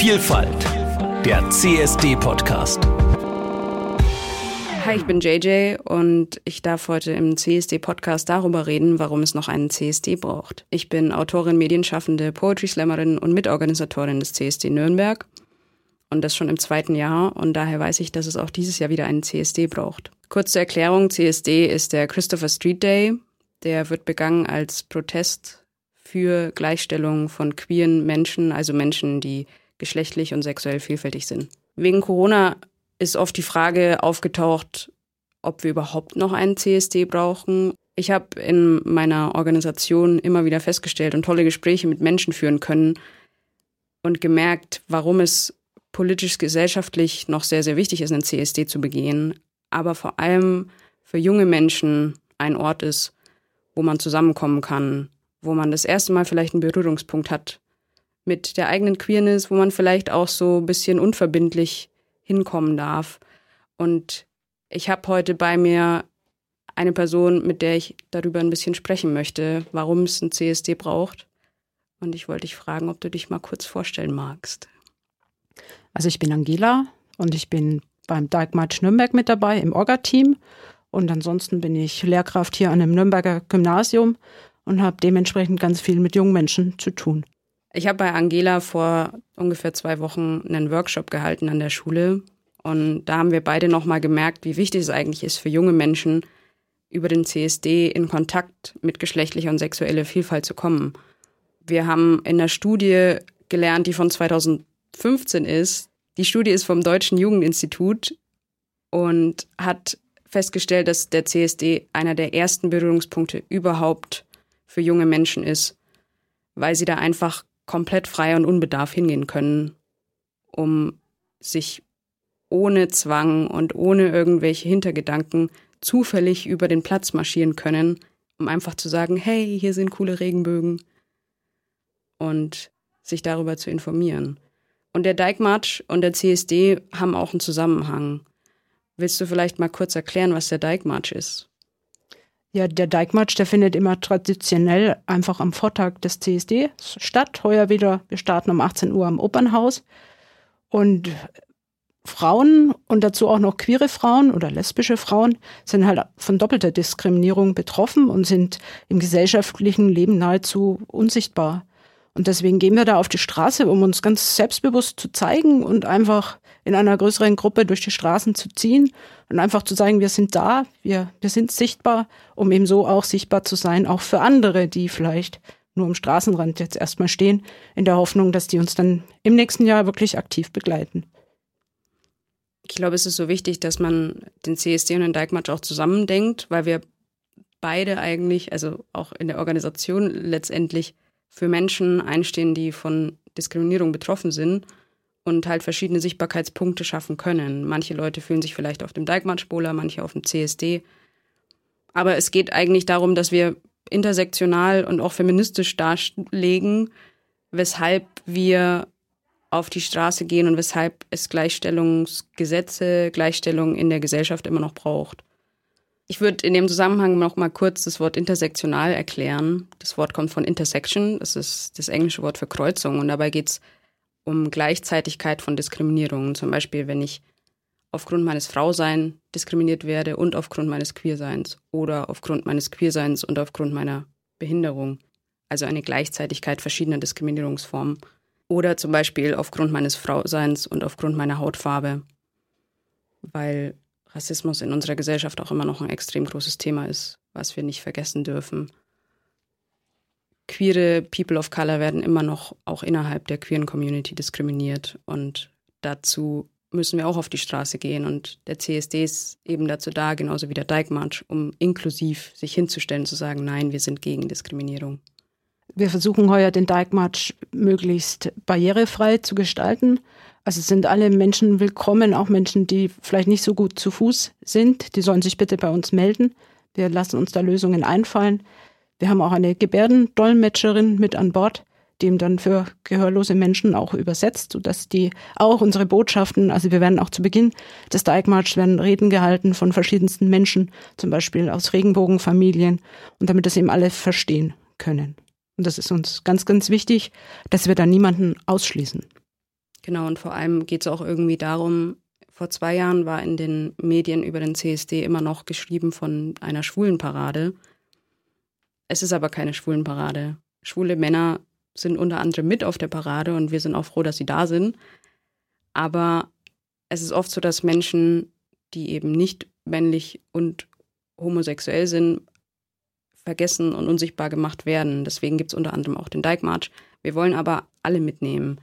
Vielfalt, der CSD-Podcast. Hi, ich bin JJ und ich darf heute im CSD-Podcast darüber reden, warum es noch einen CSD braucht. Ich bin Autorin, Medienschaffende, Poetry Slammerin und Mitorganisatorin des CSD Nürnberg und das schon im zweiten Jahr und daher weiß ich, dass es auch dieses Jahr wieder einen CSD braucht. Kurz zur Erklärung, CSD ist der Christopher Street Day. Der wird begangen als Protest für Gleichstellung von queeren Menschen, also Menschen, die geschlechtlich und sexuell vielfältig sind. Wegen Corona ist oft die Frage aufgetaucht, ob wir überhaupt noch einen CSD brauchen. Ich habe in meiner Organisation immer wieder festgestellt und tolle Gespräche mit Menschen führen können und gemerkt, warum es politisch, gesellschaftlich noch sehr, sehr wichtig ist, einen CSD zu begehen, aber vor allem für junge Menschen ein Ort ist, wo man zusammenkommen kann, wo man das erste Mal vielleicht einen Berührungspunkt hat mit der eigenen Queerness, wo man vielleicht auch so ein bisschen unverbindlich hinkommen darf. Und ich habe heute bei mir eine Person, mit der ich darüber ein bisschen sprechen möchte, warum es ein CSD braucht. Und ich wollte dich fragen, ob du dich mal kurz vorstellen magst. Also ich bin Angela und ich bin beim Dijkmarch Nürnberg mit dabei im Orga-Team. Und ansonsten bin ich Lehrkraft hier an einem Nürnberger Gymnasium und habe dementsprechend ganz viel mit jungen Menschen zu tun. Ich habe bei Angela vor ungefähr zwei Wochen einen Workshop gehalten an der Schule und da haben wir beide nochmal gemerkt, wie wichtig es eigentlich ist für junge Menschen, über den CSD in Kontakt mit geschlechtlicher und sexueller Vielfalt zu kommen. Wir haben in der Studie gelernt, die von 2015 ist. Die Studie ist vom Deutschen Jugendinstitut und hat festgestellt, dass der CSD einer der ersten Berührungspunkte überhaupt für junge Menschen ist, weil sie da einfach komplett frei und unbedarf hingehen können, um sich ohne Zwang und ohne irgendwelche Hintergedanken zufällig über den Platz marschieren können, um einfach zu sagen, hey, hier sind coole Regenbögen und sich darüber zu informieren. Und der Dijkmarsch und der CSD haben auch einen Zusammenhang. Willst du vielleicht mal kurz erklären, was der Dijkmarsch ist? Ja, der Dijkmarsch, der findet immer traditionell einfach am Vortag des CSD statt. Heuer wieder, wir starten um 18 Uhr am Opernhaus. Und Frauen und dazu auch noch queere Frauen oder lesbische Frauen sind halt von doppelter Diskriminierung betroffen und sind im gesellschaftlichen Leben nahezu unsichtbar. Und deswegen gehen wir da auf die Straße, um uns ganz selbstbewusst zu zeigen und einfach in einer größeren Gruppe durch die Straßen zu ziehen und einfach zu sagen, wir sind da, wir, wir sind sichtbar, um eben so auch sichtbar zu sein, auch für andere, die vielleicht nur am Straßenrand jetzt erstmal stehen, in der Hoffnung, dass die uns dann im nächsten Jahr wirklich aktiv begleiten. Ich glaube, es ist so wichtig, dass man den CSD und den Dijkmatch auch zusammendenkt, weil wir beide eigentlich, also auch in der Organisation letztendlich für Menschen einstehen, die von Diskriminierung betroffen sind und halt verschiedene Sichtbarkeitspunkte schaffen können. Manche Leute fühlen sich vielleicht auf dem Dijkmarsch-Spoler, manche auf dem CSD. Aber es geht eigentlich darum, dass wir intersektional und auch feministisch darlegen, weshalb wir auf die Straße gehen und weshalb es Gleichstellungsgesetze, Gleichstellung in der Gesellschaft immer noch braucht. Ich würde in dem Zusammenhang noch mal kurz das Wort intersektional erklären. Das Wort kommt von Intersection, das ist das englische Wort für Kreuzung und dabei geht es um Gleichzeitigkeit von Diskriminierungen. Zum Beispiel, wenn ich aufgrund meines Frauseins diskriminiert werde und aufgrund meines Queerseins oder aufgrund meines Queerseins und aufgrund meiner Behinderung. Also eine Gleichzeitigkeit verschiedener Diskriminierungsformen. Oder zum Beispiel aufgrund meines Frauseins und aufgrund meiner Hautfarbe. Weil Rassismus in unserer Gesellschaft auch immer noch ein extrem großes Thema ist, was wir nicht vergessen dürfen queere People of Color werden immer noch auch innerhalb der queeren Community diskriminiert. Und dazu müssen wir auch auf die Straße gehen. Und der CSD ist eben dazu da, genauso wie der Dijkmarsch, um inklusiv sich hinzustellen, zu sagen, nein, wir sind gegen Diskriminierung. Wir versuchen heuer den Dijkmarsch möglichst barrierefrei zu gestalten. Also sind alle Menschen willkommen, auch Menschen, die vielleicht nicht so gut zu Fuß sind. Die sollen sich bitte bei uns melden. Wir lassen uns da Lösungen einfallen. Wir haben auch eine Gebärdendolmetscherin mit an Bord, die ihm dann für gehörlose Menschen auch übersetzt, sodass die auch unsere Botschaften, also wir werden auch zu Beginn des Dijkmarsch werden Reden gehalten von verschiedensten Menschen, zum Beispiel aus Regenbogenfamilien, und damit das eben alle verstehen können. Und das ist uns ganz, ganz wichtig, dass wir da niemanden ausschließen. Genau, und vor allem geht es auch irgendwie darum, vor zwei Jahren war in den Medien über den CSD immer noch geschrieben von einer Schwulenparade. Es ist aber keine Schwulenparade. Schwule Männer sind unter anderem mit auf der Parade und wir sind auch froh, dass sie da sind. Aber es ist oft so, dass Menschen, die eben nicht männlich und homosexuell sind, vergessen und unsichtbar gemacht werden. Deswegen gibt es unter anderem auch den Dyke March. Wir wollen aber alle mitnehmen.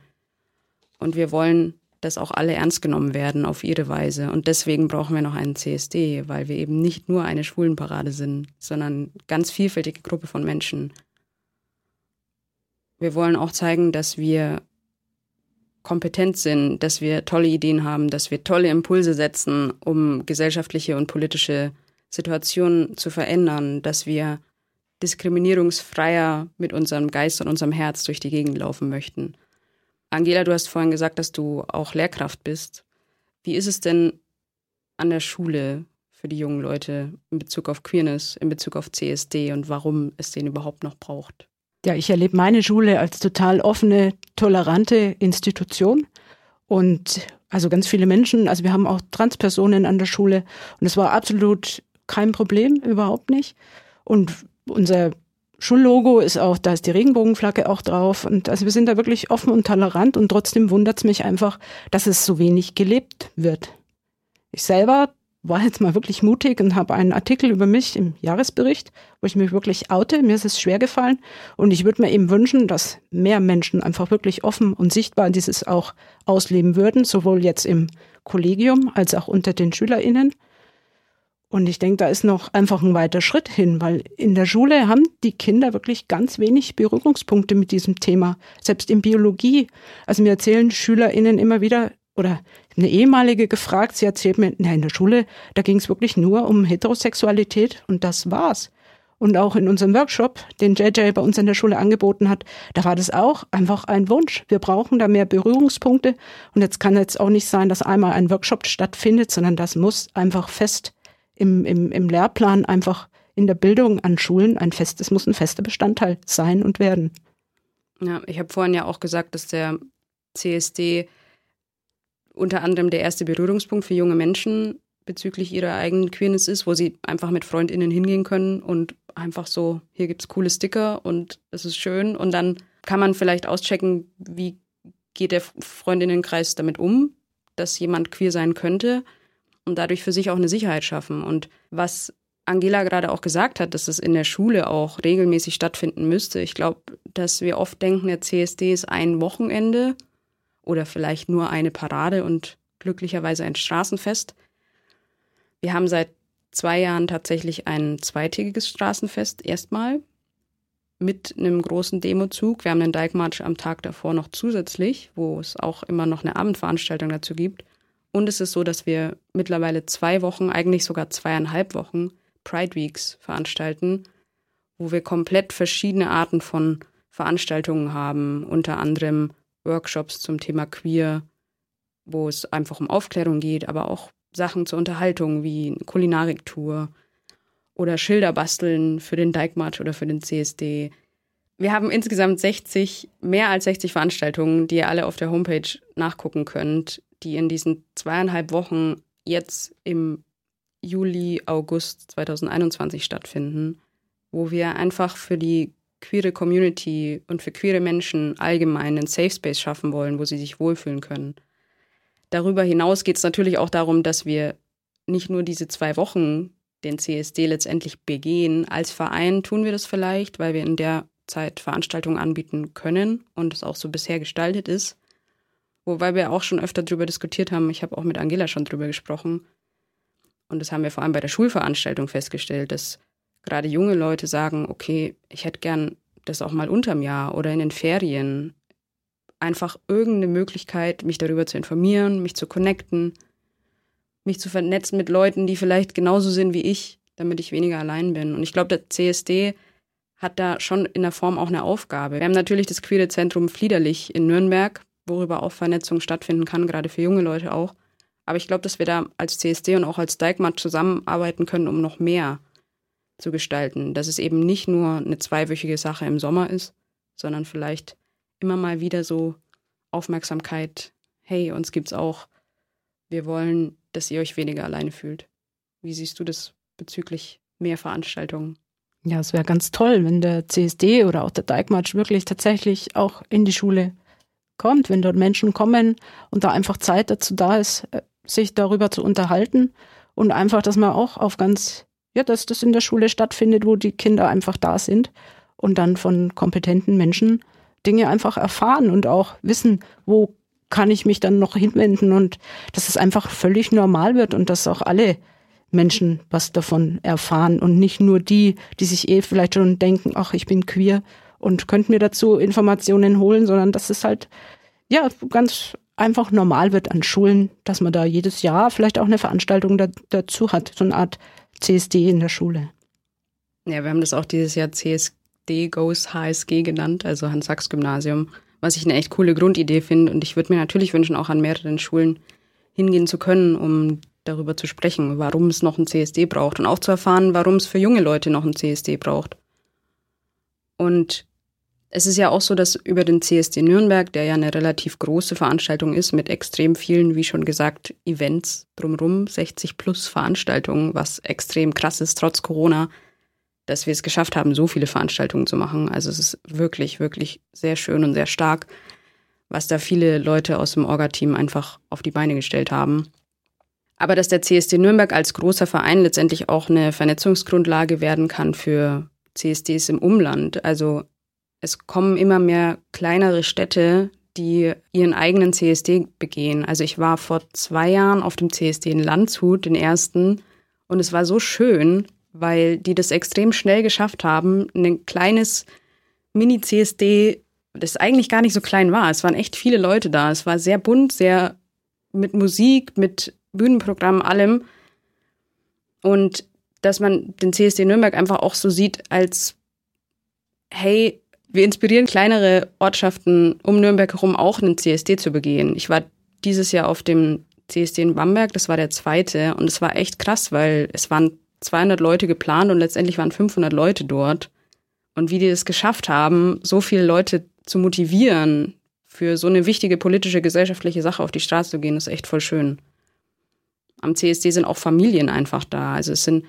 Und wir wollen, dass auch alle ernst genommen werden auf ihre Weise. Und deswegen brauchen wir noch einen CSD, weil wir eben nicht nur eine Schwulenparade sind, sondern ganz vielfältige Gruppe von Menschen. Wir wollen auch zeigen, dass wir kompetent sind, dass wir tolle Ideen haben, dass wir tolle Impulse setzen, um gesellschaftliche und politische Situationen zu verändern, dass wir diskriminierungsfreier mit unserem Geist und unserem Herz durch die Gegend laufen möchten. Angela, du hast vorhin gesagt, dass du auch Lehrkraft bist. Wie ist es denn an der Schule für die jungen Leute in Bezug auf Queerness, in Bezug auf CSD und warum es den überhaupt noch braucht? Ja, ich erlebe meine Schule als total offene, tolerante Institution. Und also ganz viele Menschen, also wir haben auch Transpersonen an der Schule und es war absolut kein Problem, überhaupt nicht. Und unser Schullogo ist auch, da ist die Regenbogenflagge auch drauf. Und also wir sind da wirklich offen und tolerant und trotzdem wundert es mich einfach, dass es so wenig gelebt wird. Ich selber war jetzt mal wirklich mutig und habe einen Artikel über mich im Jahresbericht, wo ich mich wirklich oute. Mir ist es schwer gefallen und ich würde mir eben wünschen, dass mehr Menschen einfach wirklich offen und sichtbar dieses auch ausleben würden, sowohl jetzt im Kollegium als auch unter den SchülerInnen. Und ich denke, da ist noch einfach ein weiter Schritt hin, weil in der Schule haben die Kinder wirklich ganz wenig Berührungspunkte mit diesem Thema. Selbst in Biologie. Also mir erzählen SchülerInnen immer wieder, oder eine ehemalige gefragt, sie erzählt mir, na, in der Schule, da ging es wirklich nur um Heterosexualität und das war's. Und auch in unserem Workshop, den JJ bei uns in der Schule angeboten hat, da war das auch einfach ein Wunsch. Wir brauchen da mehr Berührungspunkte. Und jetzt kann jetzt auch nicht sein, dass einmal ein Workshop stattfindet, sondern das muss einfach fest im, im, im Lehrplan einfach in der Bildung an Schulen ein festes, muss ein fester Bestandteil sein und werden. Ja, ich habe vorhin ja auch gesagt, dass der CSD unter anderem der erste Berührungspunkt für junge Menschen bezüglich ihrer eigenen Queerness ist, wo sie einfach mit FreundInnen hingehen können und einfach so, hier gibt es coole Sticker und es ist schön. Und dann kann man vielleicht auschecken, wie geht der Freundinnenkreis damit um, dass jemand queer sein könnte und dadurch für sich auch eine Sicherheit schaffen. Und was Angela gerade auch gesagt hat, dass es in der Schule auch regelmäßig stattfinden müsste. Ich glaube, dass wir oft denken, der CSD ist ein Wochenende oder vielleicht nur eine Parade und glücklicherweise ein Straßenfest. Wir haben seit zwei Jahren tatsächlich ein zweitägiges Straßenfest erstmal mit einem großen Demozug. Wir haben den Dijkmarsch am Tag davor noch zusätzlich, wo es auch immer noch eine Abendveranstaltung dazu gibt. Und es ist so, dass wir mittlerweile zwei Wochen, eigentlich sogar zweieinhalb Wochen Pride Weeks veranstalten, wo wir komplett verschiedene Arten von Veranstaltungen haben, unter anderem Workshops zum Thema Queer, wo es einfach um Aufklärung geht, aber auch Sachen zur Unterhaltung wie Kulinariktour oder Schilder basteln für den Dijkmarsch oder für den CSD. Wir haben insgesamt 60, mehr als 60 Veranstaltungen, die ihr alle auf der Homepage nachgucken könnt, die in diesen zweieinhalb Wochen jetzt im Juli, August 2021 stattfinden, wo wir einfach für die queere Community und für queere Menschen allgemein einen Safe Space schaffen wollen, wo sie sich wohlfühlen können. Darüber hinaus geht es natürlich auch darum, dass wir nicht nur diese zwei Wochen den CSD letztendlich begehen. Als Verein tun wir das vielleicht, weil wir in der Zeit Veranstaltungen anbieten können und es auch so bisher gestaltet ist. Wobei wir auch schon öfter darüber diskutiert haben. Ich habe auch mit Angela schon darüber gesprochen. Und das haben wir vor allem bei der Schulveranstaltung festgestellt, dass gerade junge Leute sagen, okay, ich hätte gern das auch mal unterm Jahr oder in den Ferien. Einfach irgendeine Möglichkeit, mich darüber zu informieren, mich zu connecten, mich zu vernetzen mit Leuten, die vielleicht genauso sind wie ich, damit ich weniger allein bin. Und ich glaube, der CSD hat da schon in der Form auch eine Aufgabe. Wir haben natürlich das Queere Zentrum Fliederlich in Nürnberg, worüber auch Vernetzung stattfinden kann, gerade für junge Leute auch. Aber ich glaube, dass wir da als CSD und auch als Dijkmat zusammenarbeiten können, um noch mehr zu gestalten. Dass es eben nicht nur eine zweiwöchige Sache im Sommer ist, sondern vielleicht immer mal wieder so Aufmerksamkeit hey, uns gibt's auch. Wir wollen, dass ihr euch weniger alleine fühlt. Wie siehst du das bezüglich mehr Veranstaltungen? Ja, es wäre ganz toll, wenn der CSD oder auch der Dijkmarsch wirklich tatsächlich auch in die Schule kommt, wenn dort Menschen kommen und da einfach Zeit dazu da ist, äh, sich darüber zu unterhalten und einfach, dass man auch auf ganz, ja, dass das in der Schule stattfindet, wo die Kinder einfach da sind und dann von kompetenten Menschen Dinge einfach erfahren und auch wissen, wo kann ich mich dann noch hinwenden und dass es einfach völlig normal wird und dass auch alle Menschen was davon erfahren und nicht nur die, die sich eh vielleicht schon denken, ach, ich bin queer und könnte mir dazu Informationen holen, sondern dass es halt ja ganz einfach normal wird an Schulen, dass man da jedes Jahr vielleicht auch eine Veranstaltung da, dazu hat, so eine Art CSD in der Schule. Ja, wir haben das auch dieses Jahr CSD Goes HSG genannt, also Hans-Sachs-Gymnasium, was ich eine echt coole Grundidee finde. Und ich würde mir natürlich wünschen, auch an mehreren Schulen hingehen zu können, um darüber zu sprechen, warum es noch ein CSD braucht und auch zu erfahren, warum es für junge Leute noch ein CSD braucht. Und es ist ja auch so, dass über den CSD Nürnberg, der ja eine relativ große Veranstaltung ist, mit extrem vielen, wie schon gesagt, Events drumherum, 60 plus Veranstaltungen, was extrem krass ist, trotz Corona, dass wir es geschafft haben, so viele Veranstaltungen zu machen. Also es ist wirklich, wirklich sehr schön und sehr stark, was da viele Leute aus dem Orga-Team einfach auf die Beine gestellt haben. Aber dass der CSD Nürnberg als großer Verein letztendlich auch eine Vernetzungsgrundlage werden kann für CSDs im Umland. Also es kommen immer mehr kleinere Städte, die ihren eigenen CSD begehen. Also ich war vor zwei Jahren auf dem CSD in Landshut, den ersten, und es war so schön, weil die das extrem schnell geschafft haben, ein kleines Mini-CSD, das eigentlich gar nicht so klein war. Es waren echt viele Leute da. Es war sehr bunt, sehr mit Musik, mit Bühnenprogramm, allem. Und dass man den CSD Nürnberg einfach auch so sieht als, hey, wir inspirieren kleinere Ortschaften um Nürnberg herum auch einen CSD zu begehen. Ich war dieses Jahr auf dem CSD in Bamberg, das war der zweite und es war echt krass, weil es waren 200 Leute geplant und letztendlich waren 500 Leute dort. Und wie die es geschafft haben, so viele Leute zu motivieren, für so eine wichtige politische, gesellschaftliche Sache auf die Straße zu gehen, ist echt voll schön. Am CSD sind auch Familien einfach da. Also es sind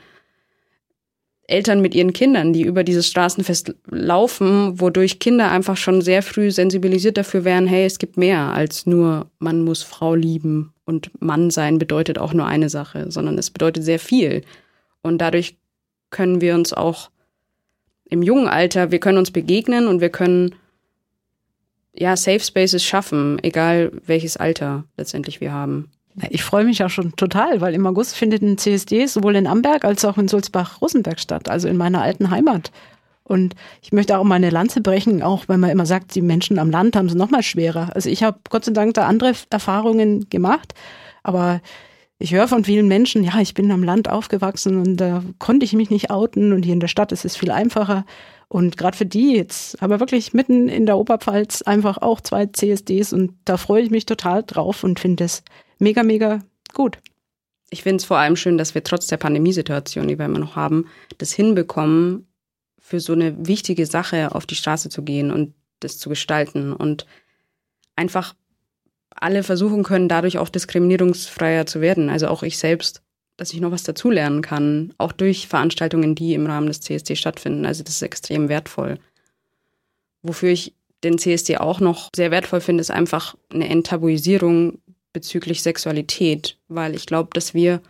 Eltern mit ihren Kindern, die über dieses Straßenfest laufen, wodurch Kinder einfach schon sehr früh sensibilisiert dafür wären, hey, es gibt mehr als nur man muss Frau lieben und Mann sein bedeutet auch nur eine Sache, sondern es bedeutet sehr viel. Und dadurch können wir uns auch im jungen Alter, wir können uns begegnen und wir können ja Safe Spaces schaffen, egal welches Alter letztendlich wir haben. Ich freue mich auch schon total, weil im August findet ein CSD sowohl in Amberg als auch in Sulzbach-Rosenberg statt, also in meiner alten Heimat. Und ich möchte auch meine Lanze brechen, auch wenn man immer sagt, die Menschen am Land haben es noch mal schwerer. Also ich habe Gott sei Dank da andere Erfahrungen gemacht, aber ich höre von vielen Menschen, ja, ich bin am Land aufgewachsen und da konnte ich mich nicht outen und hier in der Stadt ist es viel einfacher. Und gerade für die jetzt haben wir wirklich mitten in der Oberpfalz einfach auch zwei CSDs und da freue ich mich total drauf und finde es mega, mega gut. Ich finde es vor allem schön, dass wir trotz der Pandemiesituation, die wir immer noch haben, das hinbekommen, für so eine wichtige Sache auf die Straße zu gehen und das zu gestalten und einfach alle versuchen können, dadurch auch diskriminierungsfreier zu werden. Also auch ich selbst, dass ich noch was dazulernen kann, auch durch Veranstaltungen, die im Rahmen des CSD stattfinden. Also das ist extrem wertvoll. Wofür ich den CSD auch noch sehr wertvoll finde, ist einfach eine Enttabuisierung bezüglich Sexualität, weil ich glaube, dass wir,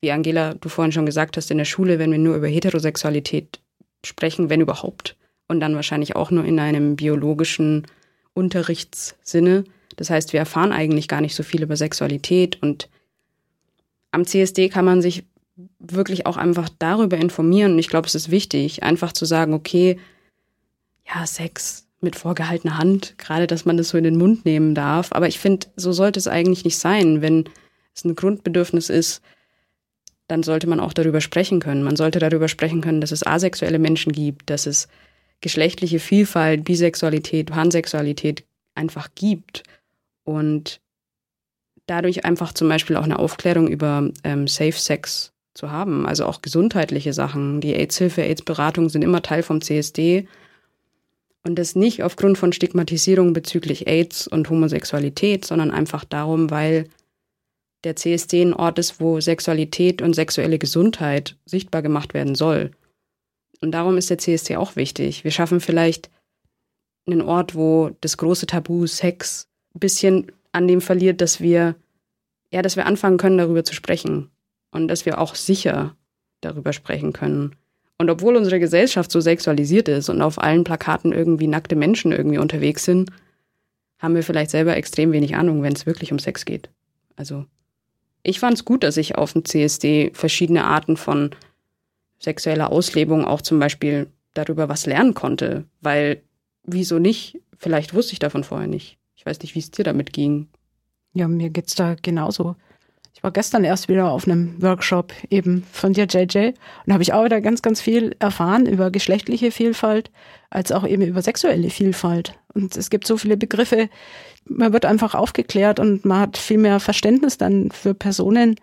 wie Angela, du vorhin schon gesagt hast, in der Schule, wenn wir nur über Heterosexualität sprechen, wenn überhaupt, und dann wahrscheinlich auch nur in einem biologischen Unterrichtssinne. Das heißt, wir erfahren eigentlich gar nicht so viel über Sexualität und am CSD kann man sich wirklich auch einfach darüber informieren. Und ich glaube, es ist wichtig, einfach zu sagen, okay, ja, Sex, mit vorgehaltener Hand, gerade dass man das so in den Mund nehmen darf. Aber ich finde, so sollte es eigentlich nicht sein. Wenn es ein Grundbedürfnis ist, dann sollte man auch darüber sprechen können. Man sollte darüber sprechen können, dass es asexuelle Menschen gibt, dass es geschlechtliche Vielfalt, Bisexualität, Pansexualität einfach gibt. Und dadurch einfach zum Beispiel auch eine Aufklärung über ähm, Safe Sex zu haben, also auch gesundheitliche Sachen. Die AIDS-Hilfe, AIDS-Beratung sind immer Teil vom CSD Und das nicht aufgrund von Stigmatisierung bezüglich AIDS und Homosexualität, sondern einfach darum, weil der CSD ein Ort ist, wo Sexualität und sexuelle Gesundheit sichtbar gemacht werden soll. Und darum ist der CSD auch wichtig. Wir schaffen vielleicht einen Ort, wo das große Tabu Sex ein bisschen an dem verliert, dass wir, ja, dass wir anfangen können, darüber zu sprechen. Und dass wir auch sicher darüber sprechen können. Und obwohl unsere Gesellschaft so sexualisiert ist und auf allen Plakaten irgendwie nackte Menschen irgendwie unterwegs sind, haben wir vielleicht selber extrem wenig Ahnung, wenn es wirklich um Sex geht. Also ich fand es gut, dass ich auf dem CSD verschiedene Arten von sexueller Auslebung auch zum Beispiel darüber was lernen konnte, weil wieso nicht? Vielleicht wusste ich davon vorher nicht. Ich weiß nicht, wie es dir damit ging. Ja, mir geht's da genauso. Ich war gestern erst wieder auf einem Workshop eben von dir, JJ, und habe ich auch wieder ganz, ganz viel erfahren über geschlechtliche Vielfalt, als auch eben über sexuelle Vielfalt. Und es gibt so viele Begriffe, man wird einfach aufgeklärt und man hat viel mehr Verständnis dann für Personen,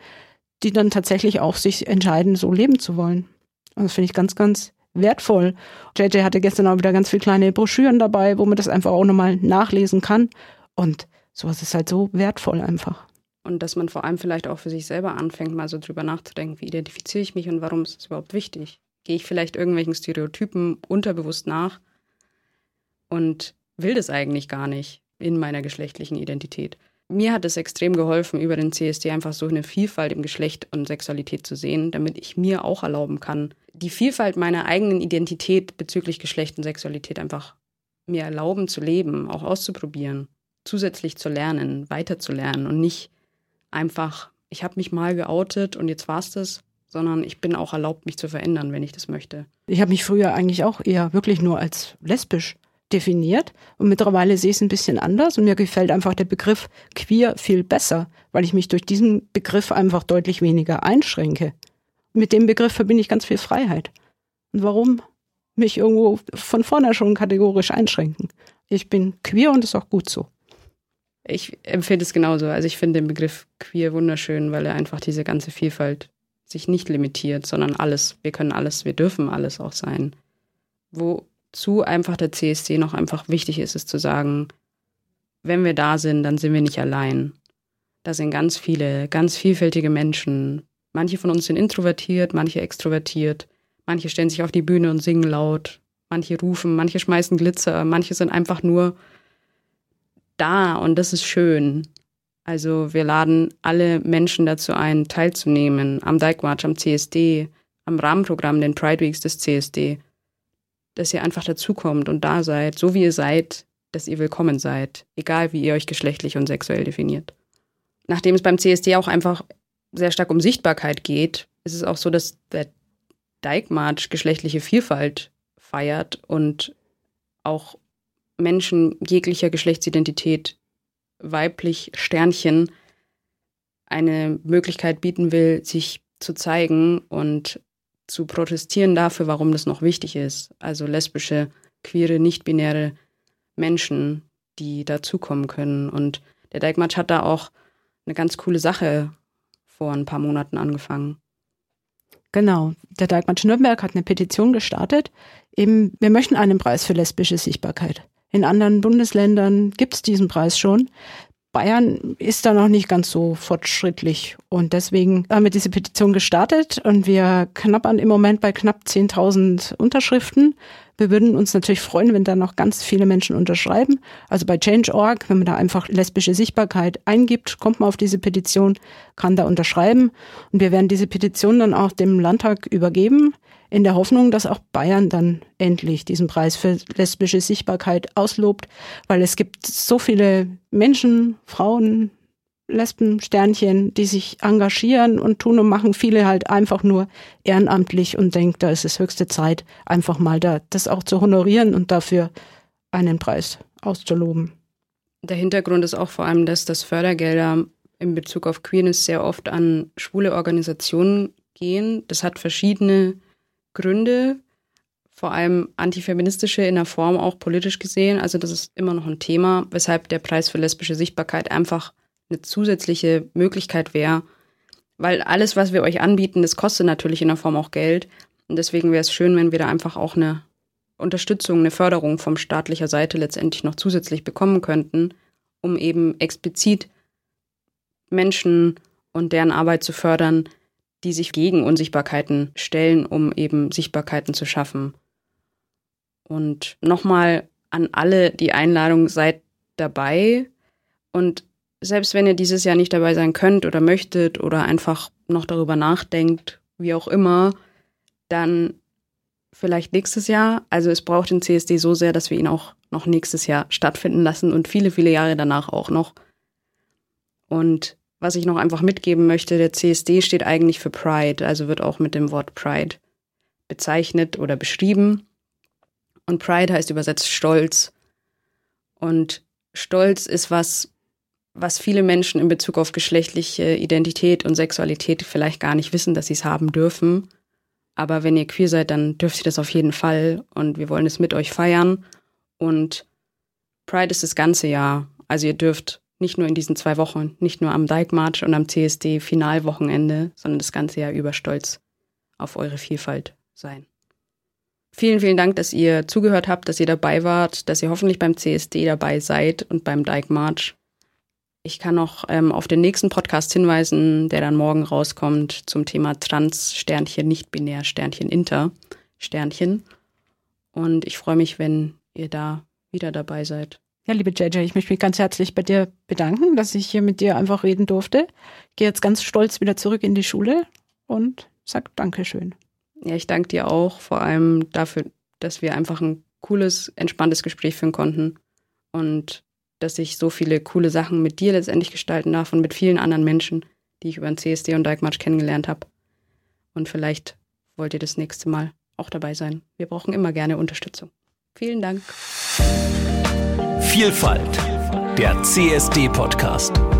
die dann tatsächlich auch sich entscheiden, so leben zu wollen. Und das finde ich ganz, ganz wertvoll. JJ hatte gestern auch wieder ganz viele kleine Broschüren dabei, wo man das einfach auch nochmal nachlesen kann. Und sowas ist halt so wertvoll einfach. Und dass man vor allem vielleicht auch für sich selber anfängt, mal so drüber nachzudenken, wie identifiziere ich mich und warum ist es überhaupt wichtig? Gehe ich vielleicht irgendwelchen Stereotypen unterbewusst nach und will das eigentlich gar nicht in meiner geschlechtlichen Identität? Mir hat es extrem geholfen, über den CSD einfach so eine Vielfalt im Geschlecht und Sexualität zu sehen, damit ich mir auch erlauben kann, die Vielfalt meiner eigenen Identität bezüglich Geschlecht und Sexualität einfach mir erlauben zu leben, auch auszuprobieren, zusätzlich zu lernen, weiterzulernen und nicht einfach, ich habe mich mal geoutet und jetzt war's das, sondern ich bin auch erlaubt, mich zu verändern, wenn ich das möchte. Ich habe mich früher eigentlich auch eher wirklich nur als lesbisch definiert und mittlerweile sehe ich es ein bisschen anders und mir gefällt einfach der Begriff queer viel besser, weil ich mich durch diesen Begriff einfach deutlich weniger einschränke. Mit dem Begriff verbinde ich ganz viel Freiheit. Und warum mich irgendwo von vorne schon kategorisch einschränken? Ich bin queer und ist auch gut so. Ich empfinde es genauso. Also ich finde den Begriff queer wunderschön, weil er einfach diese ganze Vielfalt sich nicht limitiert, sondern alles. Wir können alles, wir dürfen alles auch sein. Wozu einfach der CSD noch einfach wichtig ist, ist zu sagen, wenn wir da sind, dann sind wir nicht allein. Da sind ganz viele, ganz vielfältige Menschen. Manche von uns sind introvertiert, manche extrovertiert. Manche stellen sich auf die Bühne und singen laut. Manche rufen, manche schmeißen Glitzer, manche sind einfach nur da und das ist schön. Also wir laden alle Menschen dazu ein, teilzunehmen am Dyke March, am CSD, am Rahmenprogramm, den Pride Weeks des CSD, dass ihr einfach dazukommt und da seid, so wie ihr seid, dass ihr willkommen seid, egal wie ihr euch geschlechtlich und sexuell definiert. Nachdem es beim CSD auch einfach sehr stark um Sichtbarkeit geht, ist es auch so, dass der Dyke March geschlechtliche Vielfalt feiert und auch Menschen jeglicher Geschlechtsidentität, weiblich Sternchen, eine Möglichkeit bieten will, sich zu zeigen und zu protestieren dafür, warum das noch wichtig ist. Also lesbische, queere, nicht-binäre Menschen, die dazukommen können. Und der Dijkmatsch hat da auch eine ganz coole Sache vor ein paar Monaten angefangen. Genau. Der Dijkmatsch Nürnberg hat eine Petition gestartet. Eben, wir möchten einen Preis für lesbische Sichtbarkeit. In anderen Bundesländern gibt es diesen Preis schon. Bayern ist da noch nicht ganz so fortschrittlich. Und deswegen haben wir diese Petition gestartet und wir knappern im Moment bei knapp 10.000 Unterschriften. Wir würden uns natürlich freuen, wenn da noch ganz viele Menschen unterschreiben. Also bei Change.org, wenn man da einfach lesbische Sichtbarkeit eingibt, kommt man auf diese Petition, kann da unterschreiben. Und wir werden diese Petition dann auch dem Landtag übergeben in der Hoffnung, dass auch Bayern dann endlich diesen Preis für lesbische Sichtbarkeit auslobt, weil es gibt so viele Menschen, Frauen, Lesben, Sternchen, die sich engagieren und tun und machen, viele halt einfach nur ehrenamtlich und denkt, da ist es höchste Zeit, einfach mal da das auch zu honorieren und dafür einen Preis auszuloben. Der Hintergrund ist auch vor allem, dass das Fördergelder in Bezug auf Queerness sehr oft an schwule Organisationen gehen. Das hat verschiedene Gründe, vor allem antifeministische in der Form auch politisch gesehen. Also das ist immer noch ein Thema, weshalb der Preis für lesbische Sichtbarkeit einfach eine zusätzliche Möglichkeit wäre. Weil alles, was wir euch anbieten, das kostet natürlich in der Form auch Geld. Und deswegen wäre es schön, wenn wir da einfach auch eine Unterstützung, eine Förderung von staatlicher Seite letztendlich noch zusätzlich bekommen könnten, um eben explizit Menschen und deren Arbeit zu fördern, die sich gegen Unsichtbarkeiten stellen, um eben Sichtbarkeiten zu schaffen. Und nochmal an alle die Einladung, seid dabei und selbst wenn ihr dieses Jahr nicht dabei sein könnt oder möchtet oder einfach noch darüber nachdenkt, wie auch immer, dann vielleicht nächstes Jahr. Also es braucht den CSD so sehr, dass wir ihn auch noch nächstes Jahr stattfinden lassen und viele, viele Jahre danach auch noch. Und was ich noch einfach mitgeben möchte, der CSD steht eigentlich für Pride, also wird auch mit dem Wort Pride bezeichnet oder beschrieben. Und Pride heißt übersetzt Stolz. Und Stolz ist was, was viele Menschen in Bezug auf geschlechtliche Identität und Sexualität vielleicht gar nicht wissen, dass sie es haben dürfen. Aber wenn ihr queer seid, dann dürft ihr das auf jeden Fall und wir wollen es mit euch feiern. Und Pride ist das ganze Jahr. Also ihr dürft nicht nur in diesen zwei Wochen, nicht nur am Dyke March und am CSD Finalwochenende, sondern das ganze Jahr über stolz auf eure Vielfalt sein. Vielen, vielen Dank, dass ihr zugehört habt, dass ihr dabei wart, dass ihr hoffentlich beim CSD dabei seid und beim Dyke March. Ich kann noch ähm, auf den nächsten Podcast hinweisen, der dann morgen rauskommt zum Thema Trans, Sternchen, nicht-binär, Sternchen, Inter, Sternchen. Und ich freue mich, wenn ihr da wieder dabei seid. Ja, liebe JJ, ich möchte mich ganz herzlich bei dir bedanken, dass ich hier mit dir einfach reden durfte. Ich gehe jetzt ganz stolz wieder zurück in die Schule und sag Dankeschön. Ja, ich danke dir auch, vor allem dafür, dass wir einfach ein cooles, entspanntes Gespräch führen konnten und dass ich so viele coole Sachen mit dir letztendlich gestalten darf und mit vielen anderen Menschen, die ich über den CSD und Dijkmarsch kennengelernt habe. Und vielleicht wollt ihr das nächste Mal auch dabei sein. Wir brauchen immer gerne Unterstützung. Vielen Dank. Vielfalt, der CSD-Podcast.